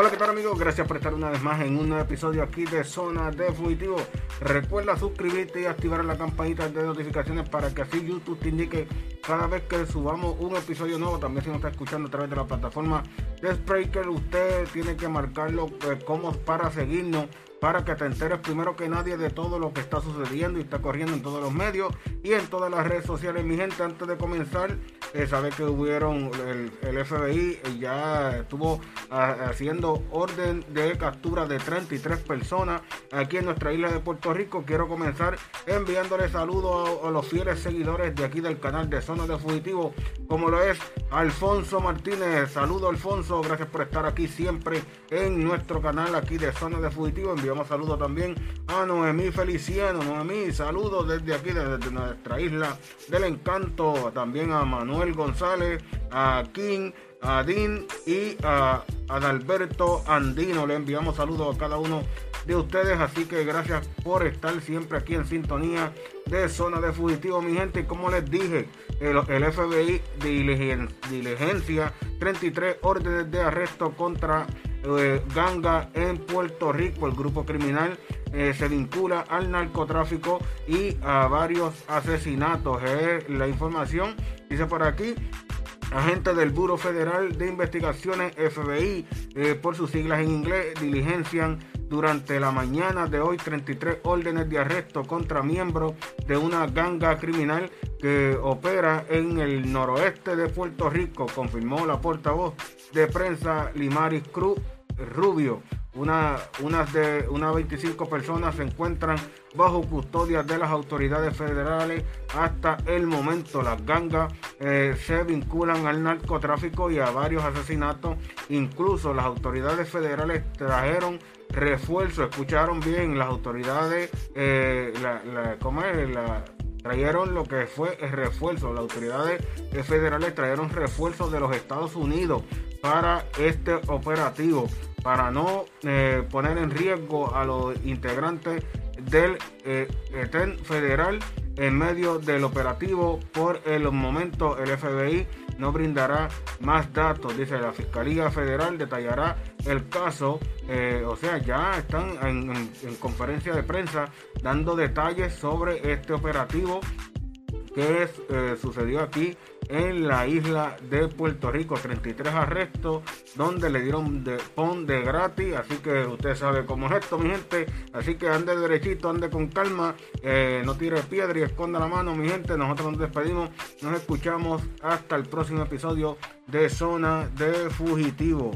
Hola, ¿qué tal amigos? Gracias por estar una vez más en un nuevo episodio aquí de Zona de Fugitivo. Recuerda suscribirte y activar la campanita de notificaciones para que así YouTube te indique cada vez que subamos un episodio nuevo. También si nos está escuchando a través de la plataforma de Spreaker, usted tiene que marcarlo eh, como para seguirnos para que te enteres primero que nadie de todo lo que está sucediendo y está corriendo en todos los medios y en todas las redes sociales. Mi gente, antes de comenzar, eh, sabe que hubieron el, FBI ya estuvo ah, haciendo orden de captura de 33 personas aquí en nuestra isla de Puerto Rico. Quiero comenzar enviándole saludos a, los fieles seguidores de aquí del canal de Zona de Fugitivo, como lo es Alfonso Martínez. Saludo Alfonso, gracias por estar aquí siempre en nuestro canal aquí de Zona de Fugitivo enviamos saludos también a Noemí Feliciano. Noemí, saludos desde aquí, desde nuestra isla del encanto. También a Manuel González, a King, a Dean y a Adalberto Andino. Le enviamos saludos a cada uno de ustedes. Así que gracias por estar siempre aquí en sintonía de Zona de Fugitivo, mi gente. Como les dije, el, FBI diligencia 33 órdenes de arresto contra eh, ganga en Puerto Rico. El grupo criminal eh, se vincula al narcotráfico y a varios asesinatos. la información dice por aquí. Agentes del Buro Federal de Investigaciones FBI, eh, por sus siglas en inglés, diligencian durante la mañana de hoy 33 órdenes de arresto contra miembros de una ganga criminal que opera en el noroeste de Puerto Rico, confirmó la portavoz de prensa Limaris Cruz Rubio. Una, unas de unas 25 personas se encuentran bajo custodia de las autoridades federales hasta el momento. Las gangas eh, se vinculan al narcotráfico y a varios asesinatos. Incluso las autoridades federales trajeron refuerzo. Escucharon bien, las autoridades, eh, la, la, trajeron lo que fue el refuerzo. Las autoridades federales trajeron refuerzos de los Estados Unidos para este operativo, para no eh, poner en riesgo a los integrantes del eh, ETEN federal en medio del operativo. Por el momento, el FBI no brindará más datos, dice la Fiscalía Federal, detallará el caso. Eh, o sea, ya están en, conferencia de prensa dando detalles sobre este operativo que sucedió aquí en la isla de Puerto Rico. 33 arrestos donde le dieron de pon de gratis. Así que usted sabe cómo es esto, mi gente. Así que ande derechito, ande con calma. Eh, no tire piedra y esconda la mano, mi gente. Nosotros nos despedimos. Nos escuchamos hasta el próximo episodio de Zona de Fugitivo.